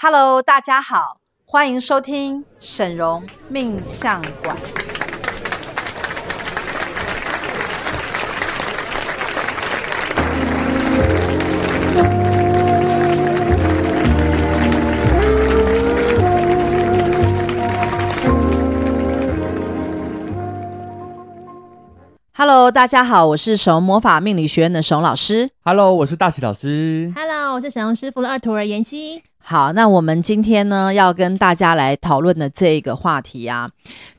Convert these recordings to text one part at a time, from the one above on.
Hello，大家好，欢迎收听沈荣命相馆。Hello，大家好，我是沈嵘魔法命理学院的沈嵘老师。Hello，我是大喜老师。Hello，我是沈荣师傅的二徒儿妍希。好，那我们今天呢要跟大家来讨论的这个话题啊，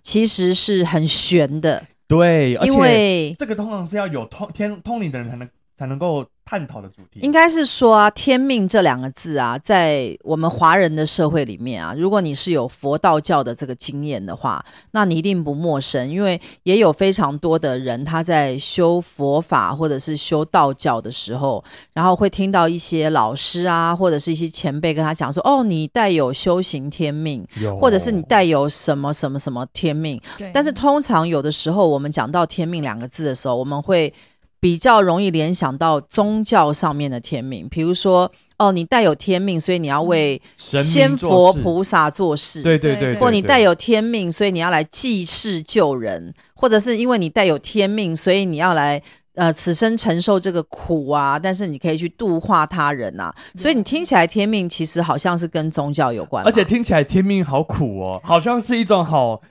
其实是很悬的。对，因为这个通常是要有通天通灵的人才能才能够。探讨的主题应该是说啊，天命这两个字啊，在我们华人的社会里面啊，如果你是有佛道教的这个经验的话，那你一定不陌生，因为也有非常多的人他在修佛法或者是修道教的时候，然后会听到一些老师啊，或者是一些前辈跟他讲说，哦，你带有修行天命，或者是你带有什么什么什么天命。但是通常有的时候我们讲到天命两个字的时候，我们会。比较容易联想到宗教上面的天命，比如说，哦，你带有天命，所以你要为仙佛菩萨做事，对对对，或你带有天命，所以你要来济世救人，或者是因为你带有天命，所以你要来呃此生承受这个苦啊，但是你可以去度化他人呐、啊，所以你听起来天命其实好像是跟宗教有关，而且听起来天命好苦哦，好像是一种好。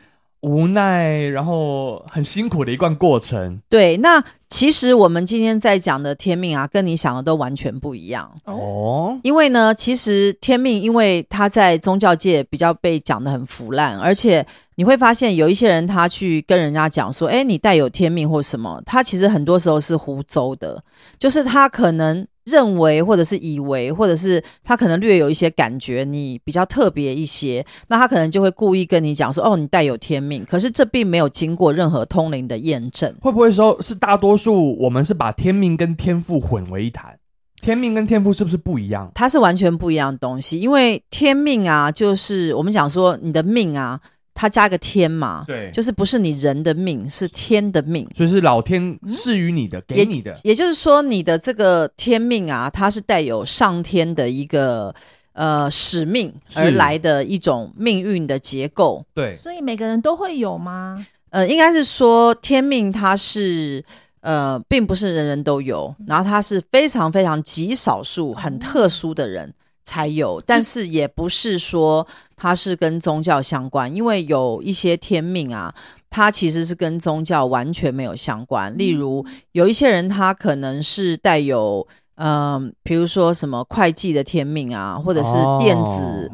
无奈，然后很辛苦的一段过程。对，那其实我们今天在讲的天命啊，跟你想的都完全不一样哦。因为呢，其实天命，因为他在宗教界比较被讲的很腐烂，而且你会发现有一些人他去跟人家讲说：“哎，你带有天命或什么。”他其实很多时候是胡诌的，就是他可能。认为，或者是以为，或者是他可能略有一些感觉，你比较特别一些，那他可能就会故意跟你讲说：“哦，你带有天命。”可是这并没有经过任何通灵的验证。会不会说是大多数我们是把天命跟天赋混为一谈？天命跟天赋是不是不一样？它是完全不一样的东西，因为天命啊，就是我们讲说你的命啊。它加个天嘛，对，就是不是你人的命，是天的命，所以是老天赐予你的，嗯、给你的也。也就是说，你的这个天命啊，它是带有上天的一个呃使命而来的一种命运的结构。对，所以每个人都会有吗？呃，应该是说天命它是呃，并不是人人都有，然后它是非常非常极少数很特殊的人。嗯才有，但是也不是说它是跟宗教相关，因为有一些天命啊，它其实是跟宗教完全没有相关。例如，有一些人他可能是带有，嗯、呃，比如说什么会计的天命啊，或者是电子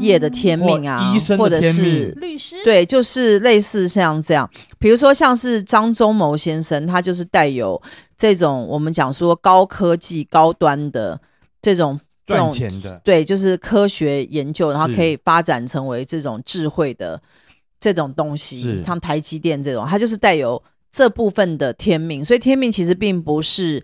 业的天命啊，或，或者是律师，对，就是类似像这样。比如说像是张忠谋先生，他就是带有这种我们讲说高科技、高端的这种。赚钱的对，就是科学研究，然后可以发展成为这种智慧的这种东西，像台积电这种，它就是带有这部分的天命。所以天命其实并不是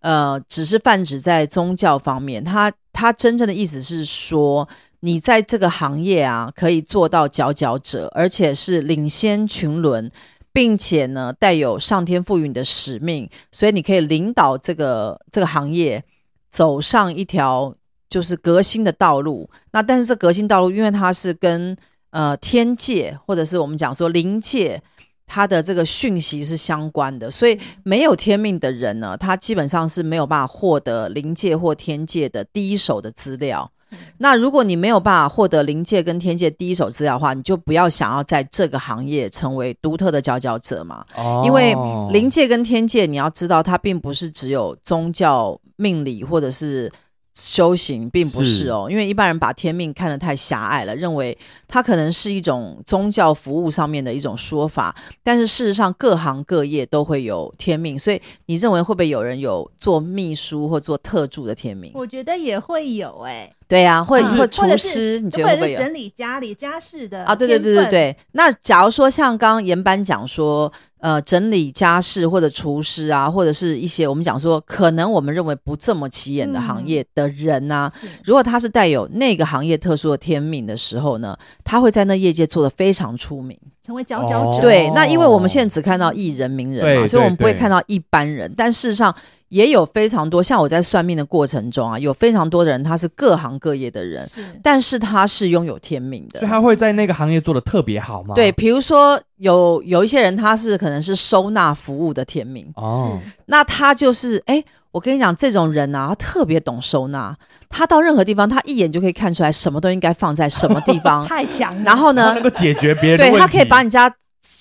呃，只是泛指在宗教方面，它它真正的意思是说，你在这个行业啊，可以做到佼佼者，而且是领先群伦，并且呢，带有上天赋予你的使命，所以你可以领导这个这个行业。走上一条就是革新的道路，那但是这革新道路，因为它是跟呃天界或者是我们讲说灵界，它的这个讯息是相关的，所以没有天命的人呢，他基本上是没有办法获得灵界或天界的第一手的资料。那如果你没有办法获得灵界跟天界第一手资料的话，你就不要想要在这个行业成为独特的佼佼者嘛。哦。因为灵界跟天界，你要知道，它并不是只有宗教命理或者是。修行并不是哦，因为一般人把天命看得太狭隘了，认为它可能是一种宗教服务上面的一种说法。但是事实上，各行各业都会有天命，所以你认为会不会有人有做秘书或做特助的天命？我觉得也会有哎、欸。对呀、啊，或者或厨师，你觉得会不会有整理家里家事的啊？对对对对对。那假如说像刚刚严班讲说，呃，整理家事或者厨师啊，或者是一些我们讲说可能我们认为不这么起眼的行业的人呢、啊嗯，如果他是带有那个行业特殊的天命的时候呢，他会在那业界做的非常出名，成为佼佼者。对，那因为我们现在只看到艺人名人嘛，所以我们不会看到一般人。但事实上，也有非常多，像我在算命的过程中啊，有非常多的人，他是各行各业的人，是但是他是拥有天命的，所以他会在那个行业做的特别好吗？对，比如说有有一些人，他是可能是收纳服务的天命哦，那他就是哎，我跟你讲，这种人啊，他特别懂收纳，他到任何地方，他一眼就可以看出来什么都应该放在什么地方，太强了。然后呢，能够解决别人，对他可以把你家。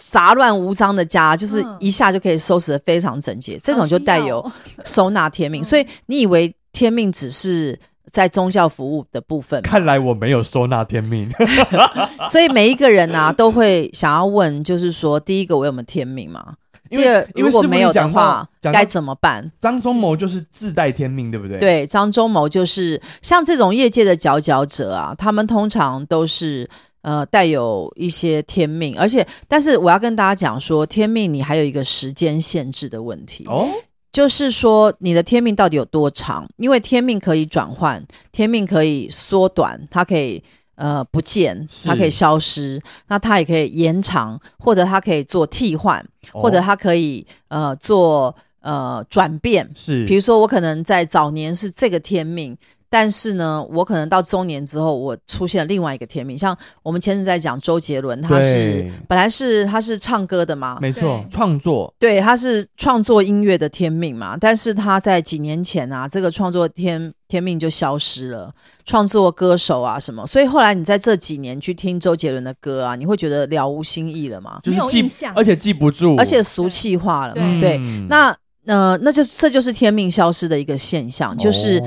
杂乱无章的家，就是一下就可以收拾得非常整洁，嗯、这种就带有收纳天命。所以你以为天命只是在宗教服务的部分？看来我没有收纳天命。所以每一个人啊，都会想要问，就是说，第一个我有没有天命嘛？因为如果没有的话，该怎么办？张忠谋就是自带天命，对不对？对，张忠谋就是像这种业界的佼佼者啊，他们通常都是。呃，带有一些天命，而且，但是我要跟大家讲说，天命你还有一个时间限制的问题哦，就是说你的天命到底有多长？因为天命可以转换，天命可以缩短，它可以呃不见，它可以消失，那它也可以延长，或者它可以做替换，哦、或者它可以呃做呃转变。是，比如说我可能在早年是这个天命。但是呢，我可能到中年之后，我出现了另外一个天命。像我们前次在讲周杰伦，他是本来是他是唱歌的嘛，没错，创作，对，他是创作音乐的天命嘛。但是他在几年前啊，这个创作天天命就消失了，创作歌手啊什么。所以后来你在这几年去听周杰伦的歌啊，你会觉得了无新意了吗？就是记，而且记不住，而且俗气化了嘛。对，对，那。呃，那就这就是天命消失的一个现象，就是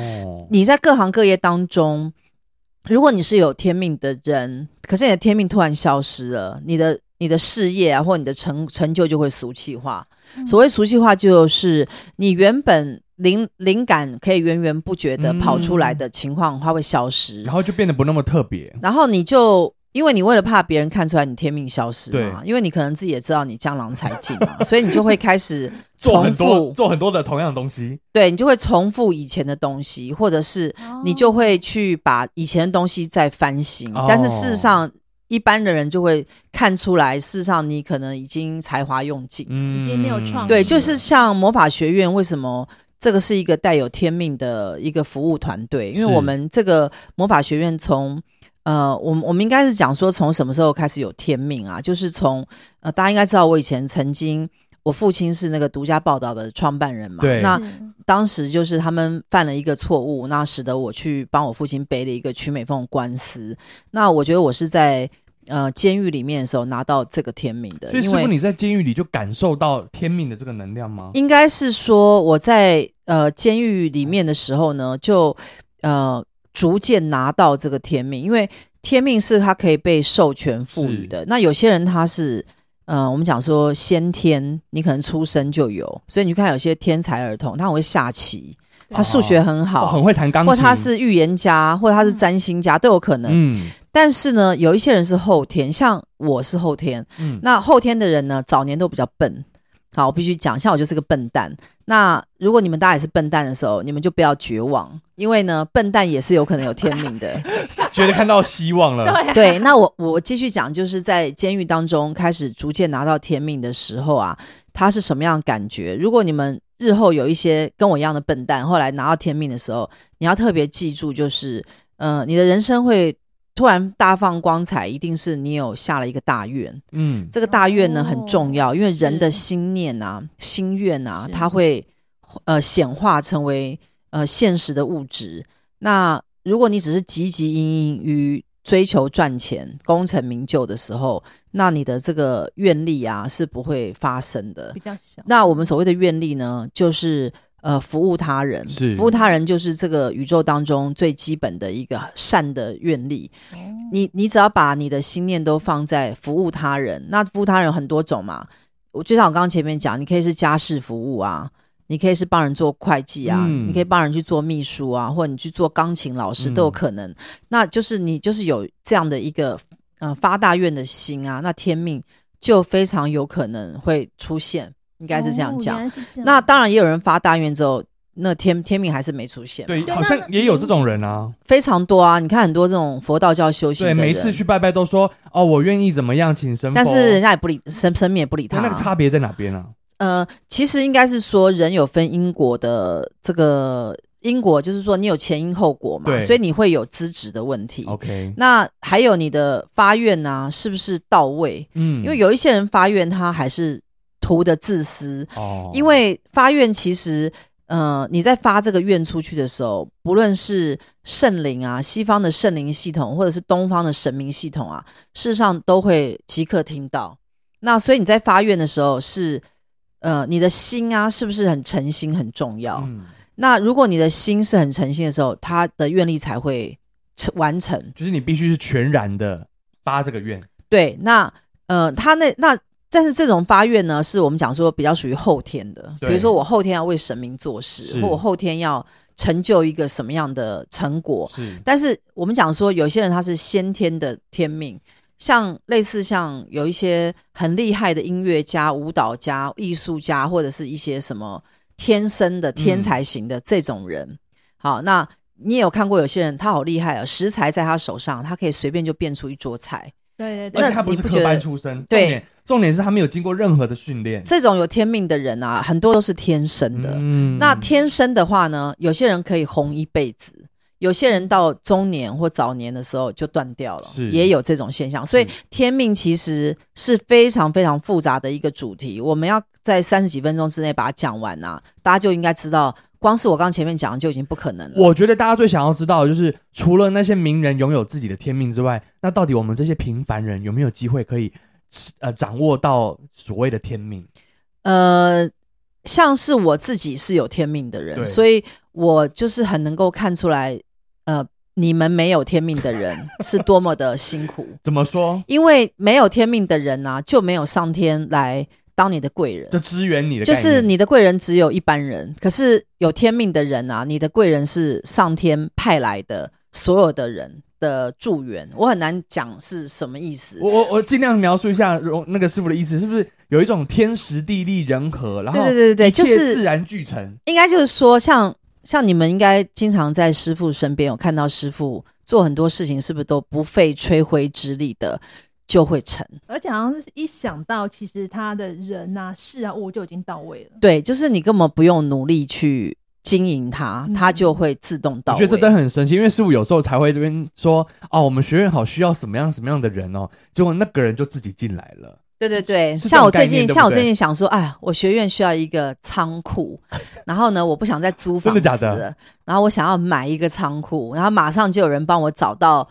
你在各行各业当中，如果你是有天命的人，可是你的天命突然消失了，你的你的事业啊，或你的成成就就会俗气化。所谓俗气化，就是你原本灵灵感可以源源不绝的跑出来的情况，它会消失，然后就变得不那么特别，然后你就。因为你为了怕别人看出来你天命消失嘛，因为你可能自己也知道你江郎才尽嘛，所以你就会开始 做很多做很多的同样的东西。对，你就会重复以前的东西，或者是你就会去把以前的东西再翻新。哦、但是事实上，一般的人就会看出来，事实上你可能已经才华用尽，嗯，已经没有创意。对，就是像魔法学院，为什么这个是一个带有天命的一个服务团队？因为我们这个魔法学院从呃，我们我们应该是讲说，从什么时候开始有天命啊？就是从呃，大家应该知道，我以前曾经，我父亲是那个独家报道的创办人嘛。对。那当时就是他们犯了一个错误，那使得我去帮我父亲背了一个曲美凤官司。那我觉得我是在呃监狱里面的时候拿到这个天命的。所以，师傅你在监狱里就感受到天命的这个能量吗？应该是说我在呃监狱里面的时候呢，就呃。逐渐拿到这个天命，因为天命是他可以被授权赋予的。那有些人他是，嗯、呃，我们讲说先天，你可能出生就有，所以你看有些天才儿童，他很会下棋，他数学很好，哦、很会弹钢琴，或他是预言家，或他是占星家、嗯、都有可能。嗯，但是呢，有一些人是后天，像我是后天。嗯，那后天的人呢，早年都比较笨。好，我必须讲，像我就是个笨蛋。那如果你们大家也是笨蛋的时候，你们就不要绝望，因为呢，笨蛋也是有可能有天命的。觉得看到希望了。对，对，那我我继续讲，就是在监狱当中开始逐渐拿到天命的时候啊，他是什么样的感觉？如果你们日后有一些跟我一样的笨蛋，后来拿到天命的时候，你要特别记住，就是，呃，你的人生会。突然大放光彩，一定是你有下了一个大愿。嗯，这个大愿呢很重要，因为人的心念啊、心愿啊，它会呃显化成为呃现实的物质。那如果你只是汲汲营营于追求赚钱、功成名就的时候，那你的这个愿力啊是不会发生的。比较小。那我们所谓的愿力呢，就是。呃，服务他人，是服务他人就是这个宇宙当中最基本的一个善的愿力。嗯、你你只要把你的心念都放在服务他人，那服务他人很多种嘛。我就像我刚刚前面讲，你可以是家事服务啊，你可以是帮人做会计啊，嗯、你可以帮人去做秘书啊，或者你去做钢琴老师都有可能。嗯、那就是你就是有这样的一个呃发大愿的心啊，那天命就非常有可能会出现。应该是这样讲，哦、那当然也有人发大愿之后，那天天命还是没出现。对，好像也有这种人啊，非常多啊。你看很多这种佛道教修行对，每一次去拜拜都说哦，我愿意怎么样，请神。但是人家也不理神，神明也不理他。那个差别在哪边啊？呃，其实应该是说人有分因果的这个。因果就是说，你有前因后果嘛，所以你会有资质的问题。OK，那还有你的发愿呢、啊，是不是到位？嗯，因为有一些人发愿，他还是图的自私。哦，因为发愿其实，呃，你在发这个愿出去的时候，不论是圣灵啊，西方的圣灵系统，或者是东方的神明系统啊，事实上都会即刻听到。那所以你在发愿的时候是，是呃，你的心啊，是不是很诚心很重要？嗯。那如果你的心是很诚心的时候，他的愿力才会成完成。就是你必须是全然的发这个愿。对，那呃，他那那，但是这种发愿呢，是我们讲说比较属于后天的。比如说我后天要为神明做事，或我后天要成就一个什么样的成果。是。但是我们讲说，有些人他是先天的天命，像类似像有一些很厉害的音乐家、舞蹈家、艺术家，或者是一些什么。天生的天才型的这种人，嗯、好，那你也有看过有些人，他好厉害啊，食材在他手上，他可以随便就变出一桌菜。对对对，而且他不是科班出身，对，重点是他没有经过任何的训练。这种有天命的人啊，很多都是天生的。嗯，那天生的话呢，有些人可以红一辈子。有些人到中年或早年的时候就断掉了，是也有这种现象。所以天命其实是非常非常复杂的一个主题，我们要在三十几分钟之内把它讲完啊，大家就应该知道，光是我刚前面讲的就已经不可能了。我觉得大家最想要知道的就是，除了那些名人拥有自己的天命之外，那到底我们这些平凡人有没有机会可以呃掌握到所谓的天命？呃，像是我自己是有天命的人，所以我就是很能够看出来。呃，你们没有天命的人 是多么的辛苦。怎么说？因为没有天命的人呢、啊，就没有上天来当你的贵人，就支援你的。就是你的贵人只有一般人，可是有天命的人啊，你的贵人是上天派来的所有的人的助缘。我很难讲是什么意思。我我我尽量描述一下，那个师傅的意思是不是有一种天时地利人和，然后对对对对，就是自然聚成。应该就是说像。像你们应该经常在师傅身边有看到师傅做很多事情，是不是都不费吹灰之力的就会成？而且好像是一想到，其实他的人啊、事啊、物就已经到位了。对，就是你根本不用努力去经营它，它就会自动到位。我觉得这真的很神奇，因为师傅有时候才会这边说：“哦，我们学院好需要什么样什么样的人哦。”结果那个人就自己进来了。对对对，像我最近，像我最近想说，哎，我学院需要一个仓库，然后呢，我不想再租房子了，真的假的？然后我想要买一个仓库，然后马上就有人帮我找到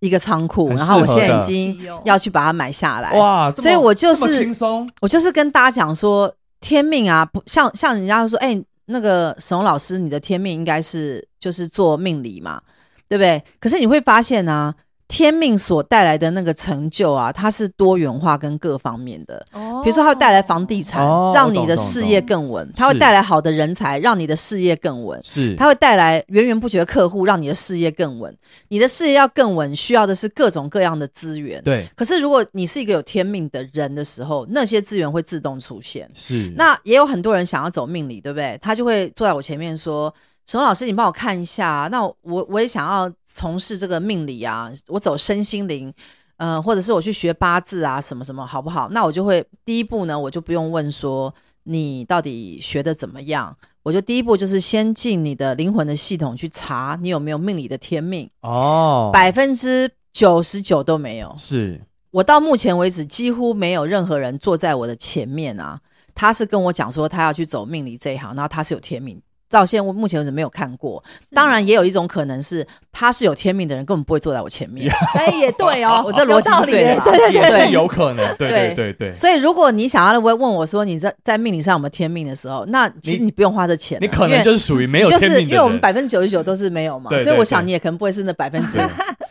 一个仓库，然后我现在已经要去把它买下来。哇，所以我就是轻松，我就是跟大家讲说，天命啊，不像像人家说，哎，那个沈嵘老师，你的天命应该是就是做命理嘛，对不对？可是你会发现呢、啊。天命所带来的那个成就啊，它是多元化跟各方面的。哦，比如说，它会带来房地产，哦、让你的事业更稳；它会带来好的人才，让你的事业更稳；是，它会带来源源不绝的客户，让你的事业更稳。你的事业要更稳，需要的是各种各样的资源。对。可是，如果你是一个有天命的人的时候，那些资源会自动出现。是。那也有很多人想要走命理，对不对？他就会坐在我前面说。沈老师，你帮我看一下。那我我也想要从事这个命理啊，我走身心灵，呃，或者是我去学八字啊，什么什么，好不好？那我就会第一步呢，我就不用问说你到底学的怎么样，我就第一步就是先进你的灵魂的系统去查你有没有命理的天命哦，百分之九十九都没有。是我到目前为止几乎没有任何人坐在我的前面啊，他是跟我讲说他要去走命理这一行，然后他是有天命。到现在我目前为止没有看过，当然也有一种可能是他是有天命的人，根本不会坐在我前面。哎，也对哦，我这逻辑是对的，对对对，也是有可能，对对对对。所以如果你想要问问我说你在在命理上有没有天命的时候，那其实你不用花这钱，你可能就是属于没有天命因为我们百分之九十九都是没有嘛，所以我想你也可能不会是那百分之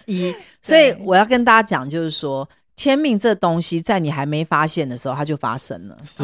一。所以我要跟大家讲，就是说天命这东西在你还没发现的时候，它就发生了。是。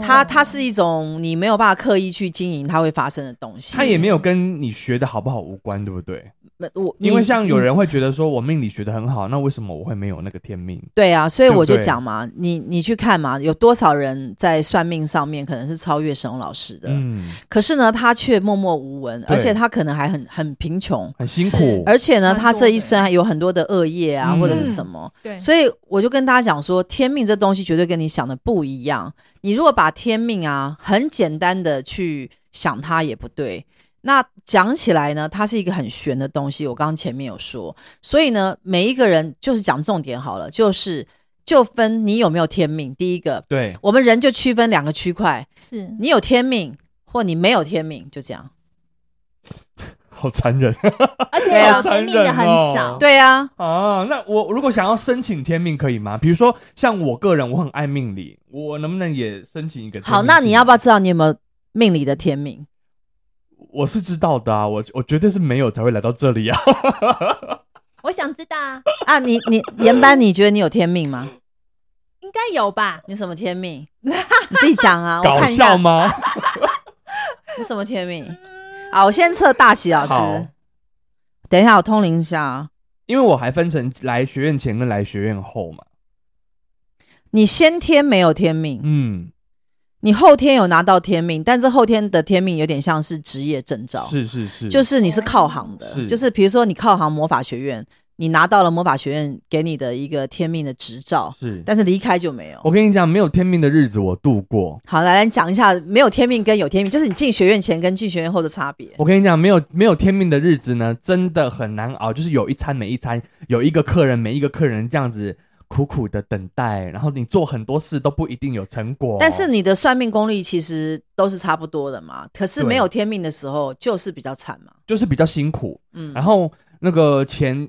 它它是一种你没有办法刻意去经营它会发生的东西，它也没有跟你学的好不好无关，对不对？我因为像有人会觉得说，我命理学的很好，那为什么我会没有那个天命？对啊，所以我就讲嘛，你你去看嘛，有多少人在算命上面可能是超越沈嵘老师的，嗯，可是呢，他却默默无闻，而且他可能还很很贫穷，很辛苦，而且呢，他这一生还有很多的恶业啊，或者是什么，对，所以我就跟大家讲说，天命这东西绝对跟你想的不一样。你如果把天命啊很简单的去想，它也不对。那讲起来呢，它是一个很玄的东西。我刚刚前面有说，所以呢，每一个人就是讲重点好了，就是就分你有没有天命。第一个，对，我们人就区分两个区块，是你有天命或你没有天命，就这样。好残忍，而且 有天命的很少。对呀，啊，那我如果想要申请天命可以吗？比如说像我个人，我很爱命理，我能不能也申请一个？好，那你要不要知道你有没有命理的天命？我是知道的啊，我我绝对是没有才会来到这里啊。我想知道啊，啊，你你严班，你觉得你有天命吗？应该有吧？你什么天命？你自己讲啊，搞笑吗？你什么天命？好，我先测大喜老师。好等一下，我通灵一下啊。因为我还分成来学院前跟来学院后嘛。你先天没有天命，嗯。你后天有拿到天命，但是后天的天命有点像是职业证照，是是是，就是你是靠行的，是就是比如说你靠行魔法学院，你拿到了魔法学院给你的一个天命的执照，是，但是离开就没有。我跟你讲，没有天命的日子我度过。好，来来讲一下没有天命跟有天命，就是你进学院前跟进学院后的差别。我跟你讲，没有没有天命的日子呢，真的很难熬，就是有一餐没一餐，有一个客人没一个客人这样子。苦苦的等待，然后你做很多事都不一定有成果。但是你的算命功力其实都是差不多的嘛。可是没有天命的时候，就是比较惨嘛，就是比较辛苦。嗯，然后那个钱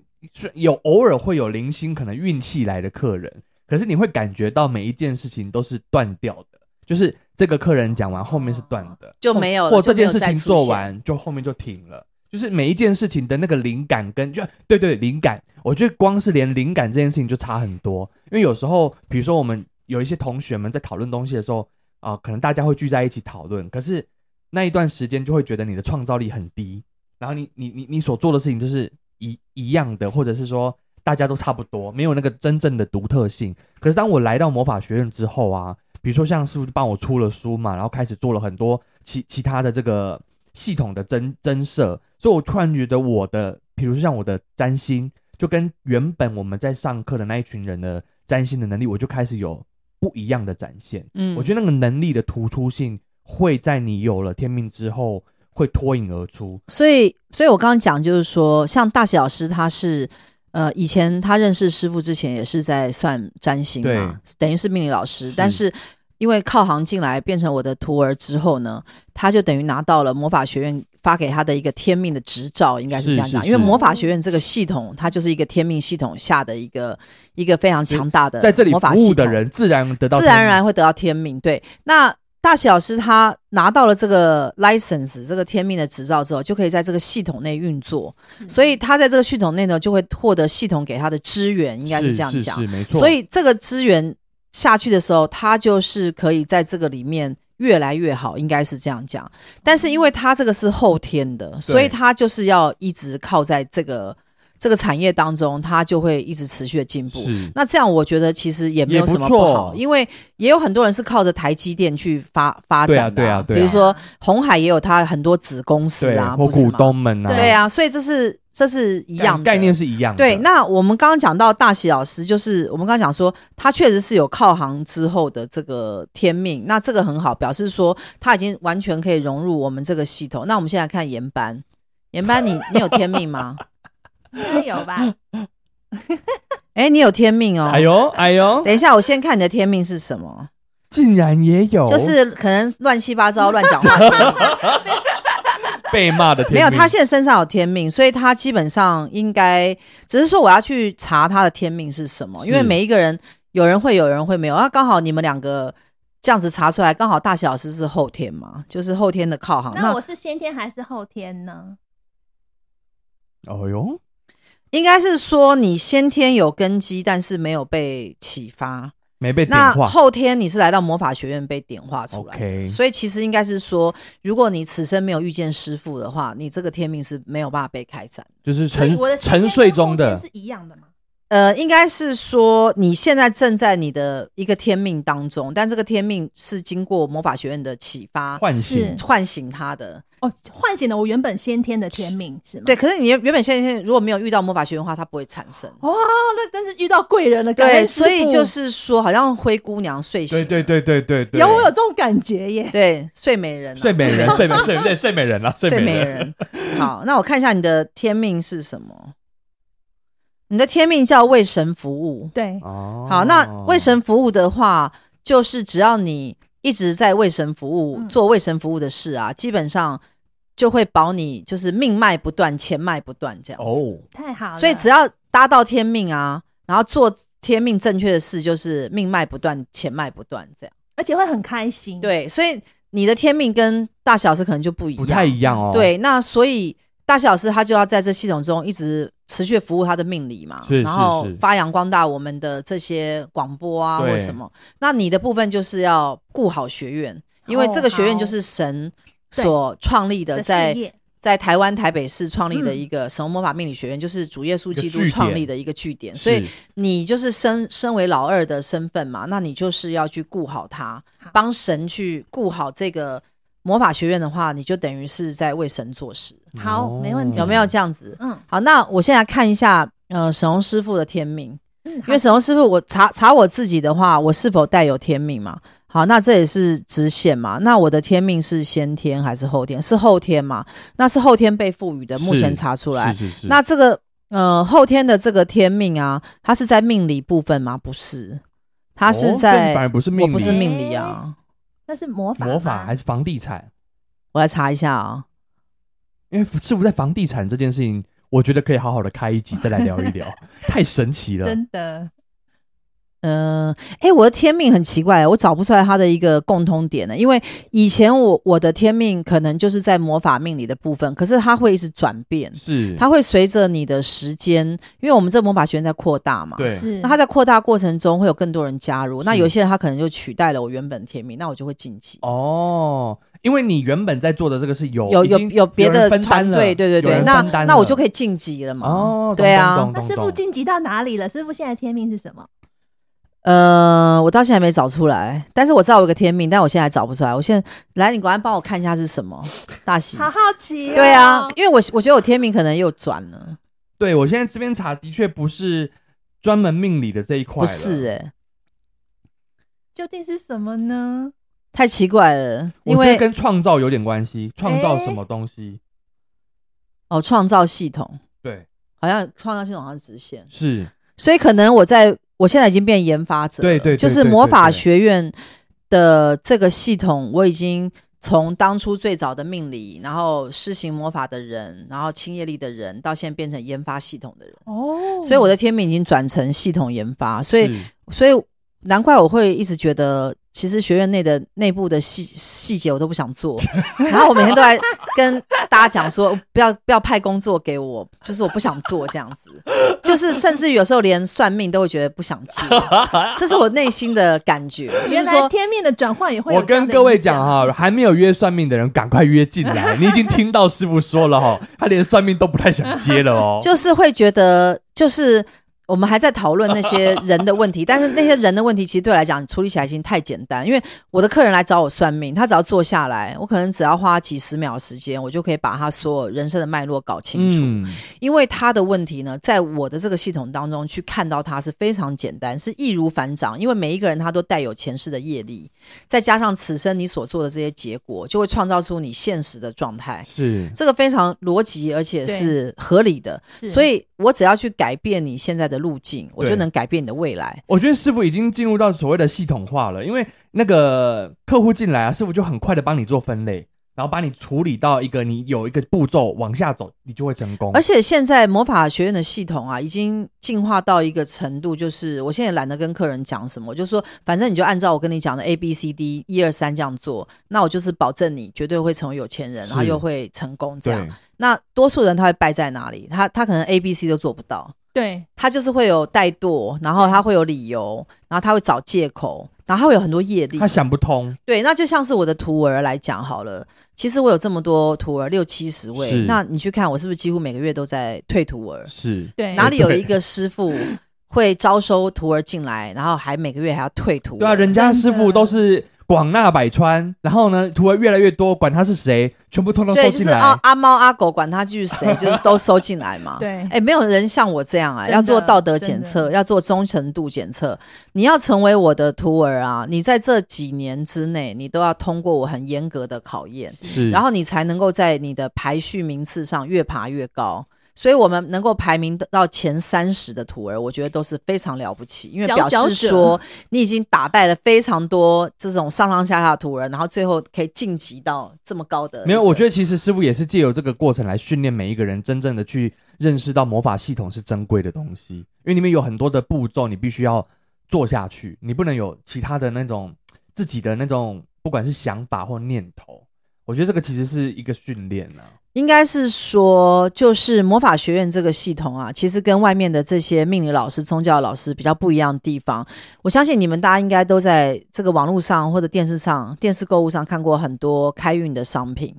有偶尔会有零星可能运气来的客人，可是你会感觉到每一件事情都是断掉的，就是这个客人讲完后面是断的，就没有了，或这件事情做完就后面就停了。就是每一件事情的那个灵感跟就对对灵感，我觉得光是连灵感这件事情就差很多。因为有时候，比如说我们有一些同学们在讨论东西的时候啊、呃，可能大家会聚在一起讨论，可是那一段时间就会觉得你的创造力很低，然后你你你你所做的事情就是一一样的，或者是说大家都差不多，没有那个真正的独特性。可是当我来到魔法学院之后啊，比如说像师傅帮我出了书嘛，然后开始做了很多其其他的这个。系统的增增设，所以我突然觉得我的，比如说像我的占星，就跟原本我们在上课的那一群人的占星的能力，我就开始有不一样的展现。嗯，我觉得那个能力的突出性会在你有了天命之后会脱颖而出。所以，所以我刚刚讲就是说，像大喜老师，他是呃以前他认识师傅之前也是在算占星嘛，等于是命理老师，是但是。因为靠行进来变成我的徒儿之后呢，他就等于拿到了魔法学院发给他的一个天命的执照，应该是这样讲。因为魔法学院这个系统，它就是一个天命系统下的一个一个非常强大的在这里服务的人，自然得到自然而然会得到天命。对，那大喜老师他拿到了这个 license 这个天命的执照之后，就可以在这个系统内运作，嗯、所以他在这个系统内呢，就会获得系统给他的资源，应该是这样讲，是没错。所以这个资源。下去的时候，他就是可以在这个里面越来越好，应该是这样讲。但是因为他这个是后天的，所以他就是要一直靠在这个这个产业当中，它就会一直持续的进步。那这样我觉得其实也没有什么不好，因为也有很多人是靠着台积电去发发展的，啊，对啊，对啊，对啊，比如说红海也有它很多子公司啊，或股东们啊，对啊，所以这是。这是一样的概念，是一样的。对，那我们刚刚讲到大喜老师，就是我们刚刚讲说，他确实是有靠行之后的这个天命，那这个很好，表示说他已经完全可以融入我们这个系统。那我们现在看研班，研班你，你你有天命吗？应该有吧？哎，你有天命哦！哎呦哎呦，等一下，我先看你的天命是什么？竟然也有，就是可能乱七八糟乱讲话。被骂的天命没有，他现在身上有天命，所以他基本上应该只是说我要去查他的天命是什么，因为每一个人有人会有人会没有，那刚好你们两个这样子查出来，刚好大喜老师是后天嘛，就是后天的靠行。那我是先天还是后天呢？哦哟，应该是说你先天有根基，但是没有被启发。没被点化。那后天你是来到魔法学院被点化出来，okay. 所以其实应该是说，如果你此生没有遇见师傅的话，你这个天命是没有办法被开展，就是沉沉睡中的是一样的吗？呃，应该是说你现在正在你的一个天命当中，但这个天命是经过魔法学院的启发唤醒，唤醒他的哦，唤醒了我原本先天的天命是，是吗？对，可是你原本先天如果没有遇到魔法学院的话，它不会产生。哇、哦，那真是遇到贵人了。对，所以就是说，好像灰姑娘睡醒。对对对对对，有我有这种感觉耶。对，睡美人，睡美人，睡美睡睡睡美人了，睡美人。好，那我看一下你的天命是什么。你的天命叫为神服务，对，哦，好，那为神服务的话，就是只要你一直在为神服务，嗯、做为神服务的事啊，基本上就会保你就是命脉不断，钱脉不断这样哦，太好了。所以只要搭到天命啊，然后做天命正确的事，就是命脉不断，钱脉不断这样，而且会很开心。对，所以你的天命跟大小师可能就不一样，不太一样哦。对，那所以大小师他就要在这系统中一直。持续服务他的命理嘛，然后发扬光大我们的这些广播啊或什么。那你的部分就是要顾好学院，因为这个学院就是神所创立的，在在台湾台北市创立的一个神魔法命理学院，就是主耶稣基督创立的一个据点。所以你就是身身为老二的身份嘛，那你就是要去顾好他，帮神去顾好这个。魔法学院的话，你就等于是在为神做事。好，没问题。有没有这样子？嗯，好，那我现在看一下，呃，沈嵘师傅的天命。嗯，因为沈嵘师傅，我查查我自己的话，我是否带有天命嘛？好，那这也是直线嘛？那我的天命是先天还是后天？是后天嘛？那是后天被赋予的。目前查出来，是是是。那这个呃后天的这个天命啊，它是在命理部分吗？不是，它是在，不是命理，我不是命理啊。欸那是魔法，魔法还是房地产？我来查一下啊、哦，因为师傅在房地产这件事情，我觉得可以好好的开一集再来聊一聊，太神奇了，真的。嗯，哎、欸，我的天命很奇怪，我找不出来它的一个共通点呢。因为以前我我的天命可能就是在魔法命理的部分，可是它会一直转变，是它会随着你的时间，因为我们这魔法学院在扩大嘛，对，那它在扩大过程中会有更多人加入，那有些人他可能就取代了我原本天命，那我就会晋级哦，因为你原本在做的这个是有有有有别的团队，对对对，那那我就可以晋级了嘛，哦，对啊，那师傅晋级到哪里了？师傅现在天命是什么？呃，我到现在还没找出来，但是我知道我有个天命，但我现在还找不出来。我现在来，你赶快帮我看一下是什么？大喜，好好奇、哦。对啊，因为我我觉得我天命可能又转了。对，我现在这边查的确不是专门命理的这一块，不是哎、欸，究竟是什么呢？太奇怪了，因为我觉得跟创造有点关系，创造什么东西？欸、哦，创造系统。对，好像创造系统好像直线，是，所以可能我在。我现在已经变研发者了，对对，对，就是魔法学院的这个系统，我已经从当初最早的命理，然后施行魔法的人，然后清业力的人，到现在变成研发系统的人。哦，所以我的天命已经转成系统研发，所以所以难怪我会一直觉得。其实学院内的内部的细细节我都不想做，然后我每天都在跟大家讲说，不要不要派工作给我，就是我不想做这样子，就是甚至有时候连算命都会觉得不想接，这是我内心的感觉。就是说天命的转换也会。我跟各位讲哈，还没有约算命的人赶快约进来，你已经听到师傅说了哈，他连算命都不太想接了哦，就是会觉得就是。我们还在讨论那些 人的问题，但是那些人的问题其实对我来讲处理起来已经太简单。因为我的客人来找我算命，他只要坐下来，我可能只要花几十秒时间，我就可以把他所有人生的脉络搞清楚。嗯。因为他的问题呢，在我的这个系统当中去看到他是非常简单，是易如反掌。因为每一个人他都带有前世的业力，再加上此生你所做的这些结果，就会创造出你现实的状态。是这个非常逻辑，而且是合理的。所以我只要去改变你现在的。路径，我就能改变你的未来。我觉得师傅已经进入到所谓的系统化了，因为那个客户进来啊，师傅就很快的帮你做分类。然后把你处理到一个你有一个步骤往下走，你就会成功。而且现在魔法学院的系统啊，已经进化到一个程度，就是我现在懒得跟客人讲什么，我就说反正你就按照我跟你讲的 A B C D 一二三这样做，那我就是保证你绝对会成为有钱人，然后又会成功这样。那多数人他会败在哪里？他他可能 A B C 都做不到，对，他就是会有怠惰，然后他会有理由，然后他会找借口，然后他会有很多业力，他想不通。对，那就像是我的徒儿来讲好了，其实我有这么多徒儿，六七十位，那你去看我是不是几乎每个月都在退徒儿？是，对，哪里有一 个师傅会招收徒儿进来，然后还每个月还要退徒儿？对啊，人家师傅都是。广纳百川，然后呢，徒儿越来越多，管他是谁，全部通通收进来。对，就是阿阿猫阿狗，管他就是谁，就是都收进来嘛。对，哎，没有人像我这样啊，要做道德检测，要做忠诚度检测。你要成为我的徒儿啊，你在这几年之内，你都要通过我很严格的考验，是，然后你才能够在你的排序名次上越爬越高。所以，我们能够排名到前三十的徒儿，我觉得都是非常了不起，因为表示说你已经打败了非常多这种上上下下的徒儿，然后最后可以晋级到这么高的。没有，我觉得其实师傅也是借由这个过程来训练每一个人，真正的去认识到魔法系统是珍贵的东西，因为里面有很多的步骤，你必须要做下去，你不能有其他的那种自己的那种，不管是想法或念头。我觉得这个其实是一个训练呢。应该是说，就是魔法学院这个系统啊，其实跟外面的这些命理老师、宗教老师比较不一样的地方。我相信你们大家应该都在这个网络上或者电视上、电视购物上看过很多开运的商品，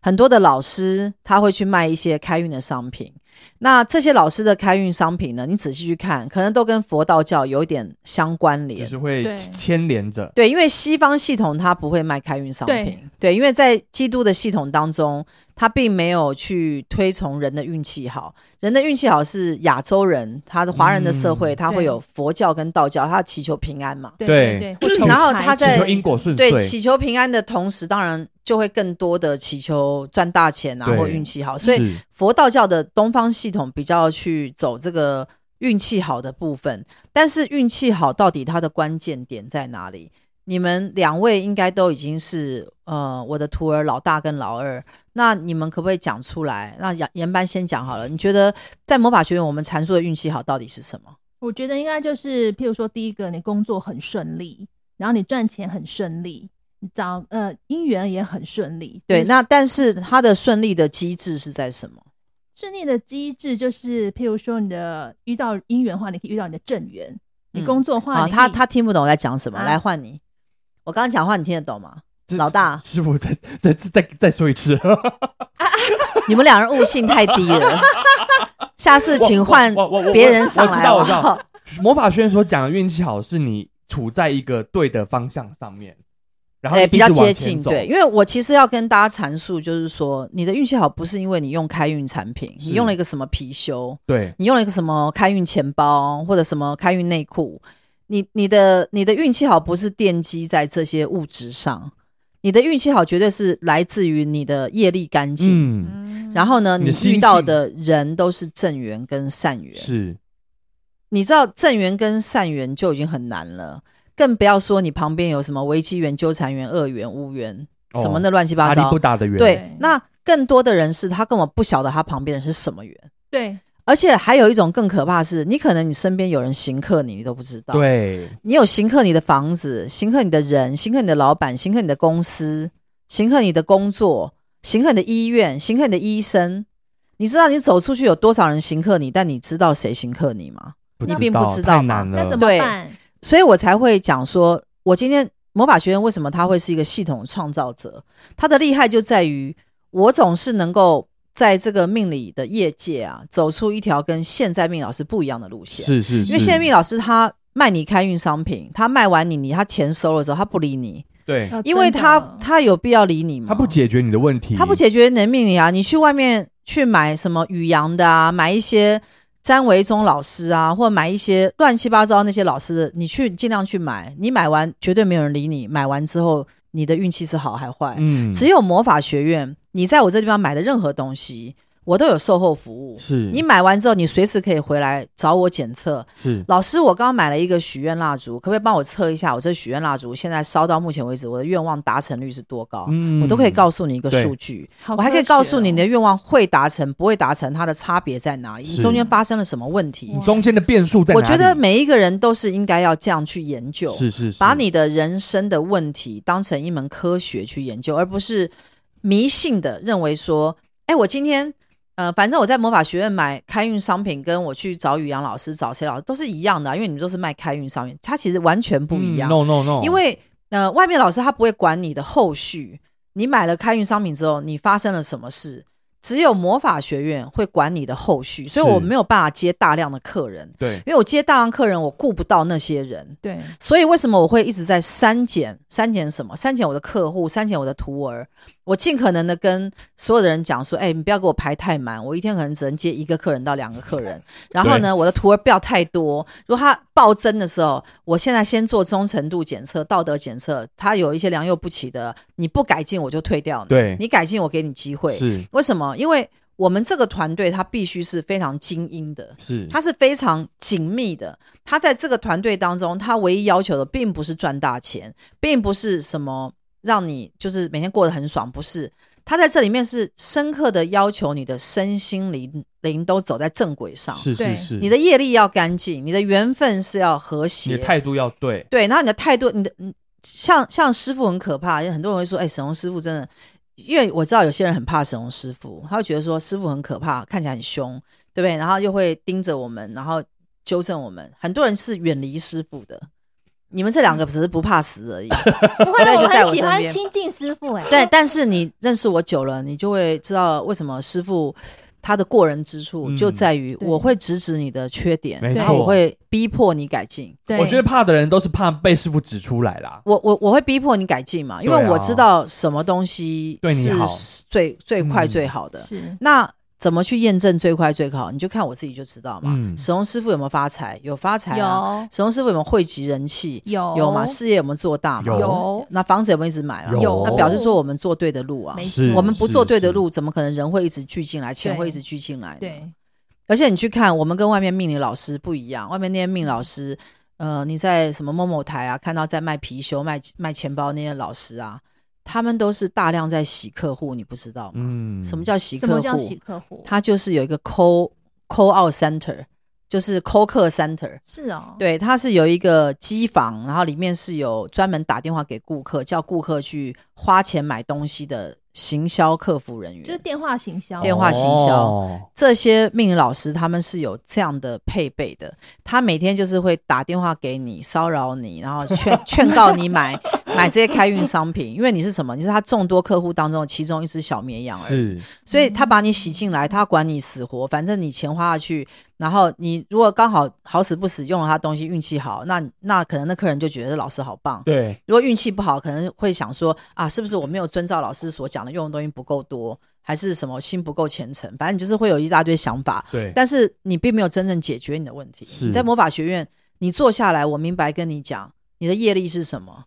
很多的老师他会去卖一些开运的商品。那这些老师的开运商品呢？你仔细去看，可能都跟佛道教有一点相关联，就是会牵连着。对，因为西方系统它不会卖开运商品，对，对，因为在基督的系统当中，它并没有去推崇人的运气好。人的运气好是亚洲人，他的华人的社会，他会有佛教跟道教，他祈求平安嘛。对对，然后他在祈求因果顺遂，对，祈求平安的同时，当然就会更多的祈求赚大钱啊，或运气好。所以佛道教的东方系统比较去走这个运气好的部分，但是运气好到底它的关键点在哪里？你们两位应该都已经是呃我的徒儿老大跟老二，那你们可不可以讲出来？那严严班先讲好了。你觉得在魔法学院我们阐述的运气好到底是什么？我觉得应该就是，譬如说第一个，你工作很顺利，然后你赚钱很顺利，你找呃姻缘也很顺利。对，就是、那但是它的顺利的机制是在什么？顺利的机制就是，譬如说你的遇到姻缘的话，你可以遇到你的正缘；嗯、你工作的话，啊、他他听不懂我在讲什么，啊、来换你。我刚刚讲话你听得懂吗？老大，师傅再再再再说一次。你们两人悟性太低了，下次请换别人上来。我知道，我知道。魔法学院所讲的运气好，是你处在一个对的方向上面，然后比较接近。对，因为我其实要跟大家阐述，就是说你的运气好不是因为你用开运产品，你用了一个什么貔貅，对，你用了一个什么开运钱包或者什么开运内裤。你你的你的运气好不是奠基在这些物质上，你的运气好绝对是来自于你的业力干净。嗯，然后呢，你遇到的人都是正缘跟善缘。是，你知道正缘跟善缘就已经很难了，更不要说你旁边有什么危机缘、纠缠缘、恶缘、无缘，什么的乱七八糟。不大的缘。对，那更多的人是他根本不晓得他旁边的是什么缘。对。而且还有一种更可怕的是，你可能你身边有人行克你，你都不知道。对，你有行克你的房子，行克你的人，行克你的老板，行克你的公司，行克你的工作，行克你的医院，行克你的医生。你知道你走出去有多少人行克你？但你知道谁行克你吗？你并不知道。太难了。那怎么办？对，所以我才会讲说，我今天魔法学院为什么他会是一个系统创造者？他的厉害就在于我总是能够。在这个命理的业界啊，走出一条跟现在命老师不一样的路线。是是是，因为现在命老师他卖你开运商品，他卖完你，你他钱收了之后，他不理你。对，因为他他有必要理你吗？他不解决你的问题，他不解决你的命理啊。你去外面去买什么宇阳的啊，买一些詹维忠老师啊，或买一些乱七八糟那些老师的，你去尽量去买。你买完绝对没有人理你，买完之后你的运气是好还坏？嗯，只有魔法学院。你在我这地方买的任何东西，我都有售后服务。是你买完之后，你随时可以回来找我检测。是老师，我刚刚买了一个许愿蜡烛，可不可以帮我测一下？我这许愿蜡烛现在烧到目前为止，我的愿望达成率是多高？嗯，我都可以告诉你一个数据。我还可以告诉你，你的愿望会达成，不会达成，它的差别在哪里？你中间发生了什么问题？你中间的变数在哪里？我觉得每一个人都是应该要这样去研究。是是是，把你的人生的问题当成一门科学去研究，而不是。迷信的认为说，哎，我今天呃，反正我在魔法学院买开运商品，跟我去找宇阳老师、找谁老师都是一样的，啊，因为你们都是卖开运商品，它其实完全不一样。嗯、no no no，因为呃，外面老师他不会管你的后续，你买了开运商品之后，你发生了什么事。只有魔法学院会管你的后续，所以我没有办法接大量的客人。对，因为我接大量客人，我顾不到那些人。对，所以为什么我会一直在删减？删减什么？删减我的客户，删减我的徒儿。我尽可能的跟所有的人讲说：“哎、欸，你不要给我排太满，我一天可能只能接一个客人到两个客人。然后呢，我的徒儿不要太多。如果他暴增的时候，我现在先做忠诚度检测、道德检测，他有一些良莠不齐的，你不改进我就退掉你。对，你改进我给你机会。是为什么？因为我们这个团队他必须是非常精英的，是他是非常紧密的。他在这个团队当中，他唯一要求的并不是赚大钱，并不是什么。让你就是每天过得很爽，不是？他在这里面是深刻的要求你的身心灵灵都走在正轨上，是是是，你的业力要干净，你的缘分是要和谐，你的态度要对，对，然后你的态度，你的像像师傅很可怕，很多人会说，哎，沈嵘师傅真的，因为我知道有些人很怕沈嵘师傅，他会觉得说师傅很可怕，看起来很凶，对不对？然后又会盯着我们，然后纠正我们，很多人是远离师傅的。你们这两个只是不怕死而已，不会，我很喜欢亲近师傅哎。对，但是你认识我久了，你就会知道为什么师傅他的过人之处就在于我会直指你的缺点，没错，然后我会逼迫你改进。我觉得怕的人都是怕被师傅指出来啦。我我我会逼迫你改进嘛，因为我知道什么东西是最最快最好的。是那。怎么去验证最快最好？你就看我自己就知道嘛。嗯，沈嵘师傅有没有发财？有发财啊。有。沈嵘师傅有没有汇集人气？有。有嘛？事业有没有做大嘛？有。那房子有没有一直买啊？有。那表示说我们做对的路啊。我们不做对的路，怎么可能人会一直聚进来，钱会一直聚进来？对。而且你去看，我们跟外面命理老师不一样。外面那些命理老师，呃，你在什么某某台啊，看到在卖貔貅、卖卖钱包那些老师啊。他们都是大量在洗客户，你不知道吗？嗯，什么叫洗客户？什么叫洗客户？他就是有一个 call call out center，就是 call 客 center。是哦，对，他是有一个机房，然后里面是有专门打电话给顾客，叫顾客去花钱买东西的。行销客服人员就是电话行销，电话行销，这些命理老师他们是有这样的配备的。他每天就是会打电话给你，骚扰你，然后劝 劝告你买买这些开运商品，因为你是什么？你是他众多客户当中的其中一只小绵羊而已。所以他把你洗进来，他管你死活，反正你钱花下去。然后你如果刚好好死不死用了他东西，运气好，那那可能那客人就觉得这老师好棒。对，如果运气不好，可能会想说啊，是不是我没有遵照老师所讲的，用的东西不够多，还是什么心不够虔诚？反正你就是会有一大堆想法。对，但是你并没有真正解决你的问题。你在魔法学院，你坐下来，我明白跟你讲，你的业力是什么。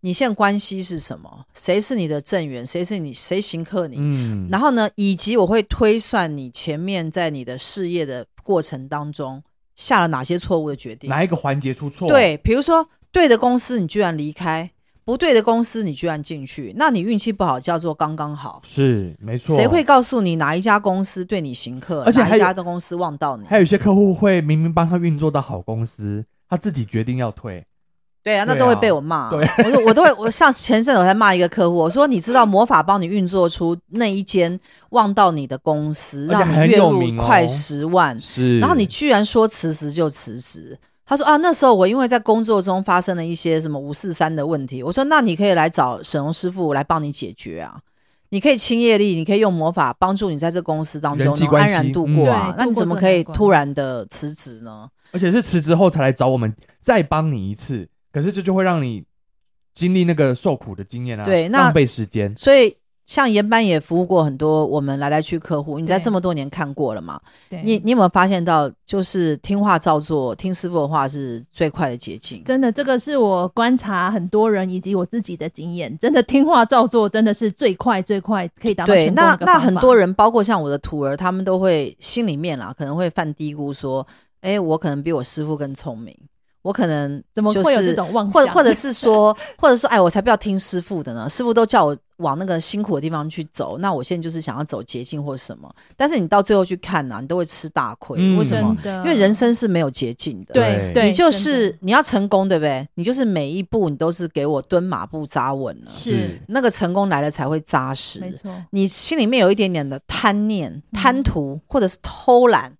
你现在关系是什么？谁是你的正缘？谁是你？谁行克你？嗯，然后呢？以及我会推算你前面在你的事业的过程当中下了哪些错误的决定？哪一个环节出错？对，比如说对的公司你居然离开，不对的公司你居然进去，那你运气不好叫做刚刚好。是没错。谁会告诉你哪一家公司对你行客？而且哪一家的公司望到你？还有一些客户会明明帮他运作到好公司，他自己决定要退。对啊，那都会被我骂。对啊，我说我都会，我上前阵子我才骂一个客户，我说你知道魔法帮你运作出那一间望到你的公司，让你月入快十万，是，然后你居然说辞职就辞职。他说啊，那时候我因为在工作中发生了一些什么五四三的问题。我说那你可以来找沈荣师傅来帮你解决啊，你可以清业力，你可以用魔法帮助你在这公司当中能安然度过啊。那你怎么可以突然的辞职呢？而且是辞职后才来找我们再帮你一次。可是这就会让你经历那个受苦的经验啊，对，那浪费时间。所以像颜班也服务过很多我们来来去客户，你在这么多年看过了嘛？对，你你有没有发现到，就是听话照做，听师傅的话是最快的捷径？真的，这个是我观察很多人以及我自己的经验，真的听话照做真的是最快最快可以达到成的一个方法。对，那那很多人，包括像我的徒儿，他们都会心里面啦，可能会犯嘀咕说：“哎，我可能比我师傅更聪明。”我可能怎么会有这种妄想，或者或者是说，或者说，哎，我才不要听师傅的呢。师傅都叫我往那个辛苦的地方去走，那我现在就是想要走捷径或者什么。但是你到最后去看呢、啊，你都会吃大亏。嗯、为什么？因为人生是没有捷径的。对对，你就是你要成功，对不对？你就是每一步你都是给我蹲马步扎稳了，是那个成功来了才会扎实。没错，你心里面有一点点的贪念、贪图，或者是偷懒、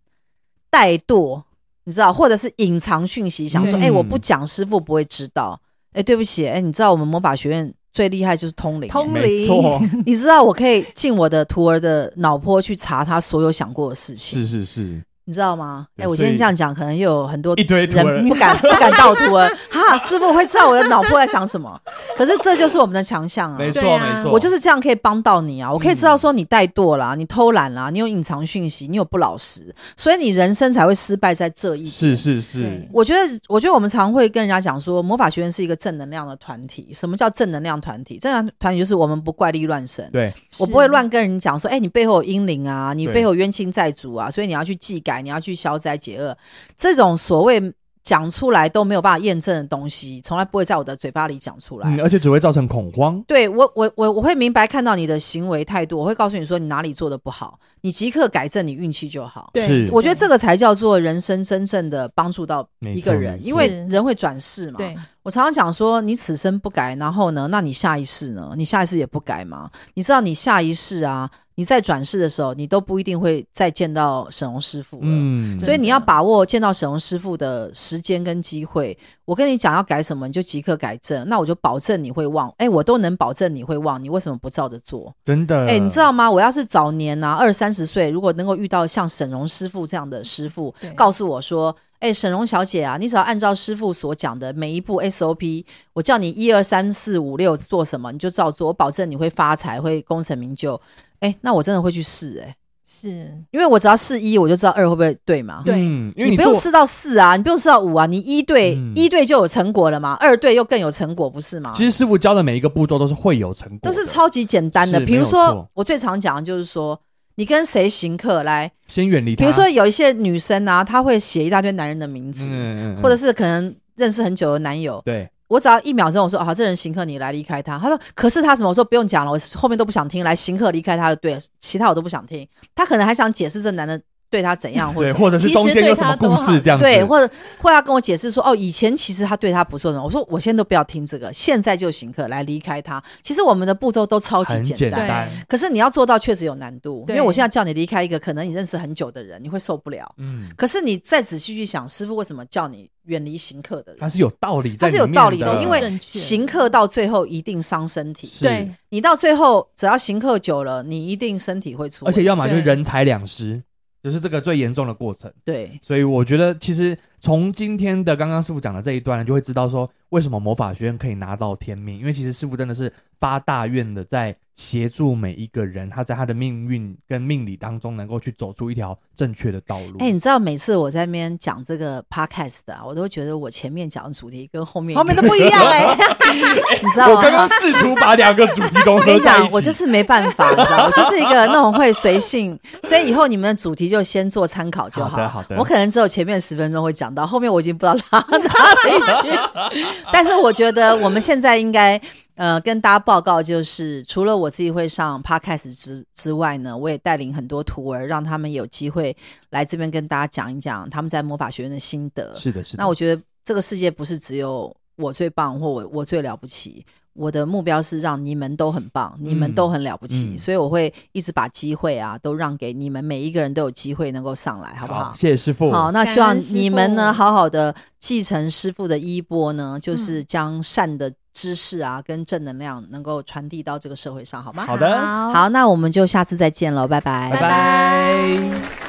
怠惰。你知道，或者是隐藏讯息，想说，哎、嗯欸，我不讲，师傅不会知道。哎、欸，对不起，哎、欸，你知道我们魔法学院最厉害就是通灵，通灵，错。你知道，我可以进我的徒儿的脑波去查他所有想过的事情。是是是。你知道吗？哎、欸，我今天这样讲，可能又有很多一堆人不敢 不敢道徒儿哈，师傅会知道我的脑波在想什么。可是这就是我们的强项啊！没错没错，我就是这样可以帮到你啊！我可以知道说你怠惰啦，嗯、你偷懒啦，你有隐藏讯息，你有不老实，所以你人生才会失败在这一点。是是是，我觉得我觉得我们常会跟人家讲说，魔法学院是一个正能量的团体。什么叫正能量团体？正能量团体就是我们不怪力乱神。对，我不会乱跟人讲说，哎、欸，你背后有阴灵啊，你背后有冤亲债主啊，所以你要去祭改，你要去消灾。解厄，这种所谓讲出来都没有办法验证的东西，从来不会在我的嘴巴里讲出来，嗯，而且只会造成恐慌。对我，我，我，我会明白看到你的行为态度，我会告诉你说你哪里做的不好，你即刻改正，你运气就好。对，我觉得这个才叫做人生真正的帮助到一个人，因为人会转世嘛。对，我常常讲说，你此生不改，然后呢，那你下一世呢？你下一世也不改吗？你知道你下一世啊？你在转世的时候，你都不一定会再见到沈荣师傅了，嗯，所以你要把握见到沈荣师傅的时间跟机会。我跟你讲要改什么，你就即刻改正，那我就保证你会忘。哎，我都能保证你会忘，你为什么不照着做？真的？哎，你知道吗？我要是早年啊，二三十岁，如果能够遇到像沈荣师傅这样的师傅，告诉我说，哎，沈荣小姐啊，你只要按照师傅所讲的每一步 SOP，我叫你一二三四五六做什么，你就照做，我保证你会发财，会功成名就。哎，那我真的会去试哎，是因为我只要试一，我就知道二会不会对嘛？对，因为你，你不用试到四啊，你不用试到五啊，你一对、嗯、一对就有成果了嘛，二对又更有成果，不是吗？其实师傅教的每一个步骤都是会有成果，都是超级简单的。比如说，我最常讲的就是说，你跟谁行客来，先远离他。比如说有一些女生啊，她会写一大堆男人的名字，嗯嗯嗯，或者是可能认识很久的男友，对。我只要一秒钟，我说啊，这人行客，你来离开他。他说，可是他什么？我说不用讲了，我后面都不想听。来行客离开他的对，其他我都不想听。他可能还想解释这男的。对他怎样，或者或者是中间有什么故事这样子，对，或者或要跟我解释说，哦，以前其实他对他不错的。我说，我现在都不要听这个，现在就行客来离开他。其实我们的步骤都超级简单，简单，可是你要做到确实有难度。因为我现在叫你离开一个可能你认识很久的人，你会受不了。嗯，可是你再仔细去想，师傅为什么叫你远离行客的人？他是有道理，他是有道理的，因为行客到最后一定伤身体。对，你到最后只要行客久了，你一定身体会出，而且要么就是人财两失。就是这个最严重的过程，对，所以我觉得其实从今天的刚刚师傅讲的这一段呢，就会知道说为什么魔法学院可以拿到天命，因为其实师傅真的是发大愿的在。协助每一个人，他在他的命运跟命理当中，能够去走出一条正确的道路。哎、欸，你知道每次我在那边讲这个 podcast 的、啊，我都觉得我前面讲的主题跟后面 后面都不一样哎、欸，你知道吗？我刚刚试图把两个主题都合在一起。我跟你讲，我就是没办法，你知道，我就是一个那种会随性，所以以后你们的主题就先做参考就好。好的，好的。我可能只有前面十分钟会讲到，后面我已经不知道拉哪里去。但是我觉得我们现在应该。呃，跟大家报告就是，除了我自己会上 Podcast 之之外呢，我也带领很多徒儿，让他们有机会来这边跟大家讲一讲他们在魔法学院的心得。是的，是的。那我觉得这个世界不是只有我最棒或我我最了不起，我的目标是让你们都很棒，你们都很了不起，嗯嗯、所以我会一直把机会啊都让给你们，每一个人都有机会能够上来，好不好？好，谢谢师傅。好，那希望你们呢，好好的继承师傅的衣钵呢，就是将善的。知识啊，跟正能量能够传递到这个社会上，好吗？好的，好，那我们就下次再见喽，拜拜，拜拜。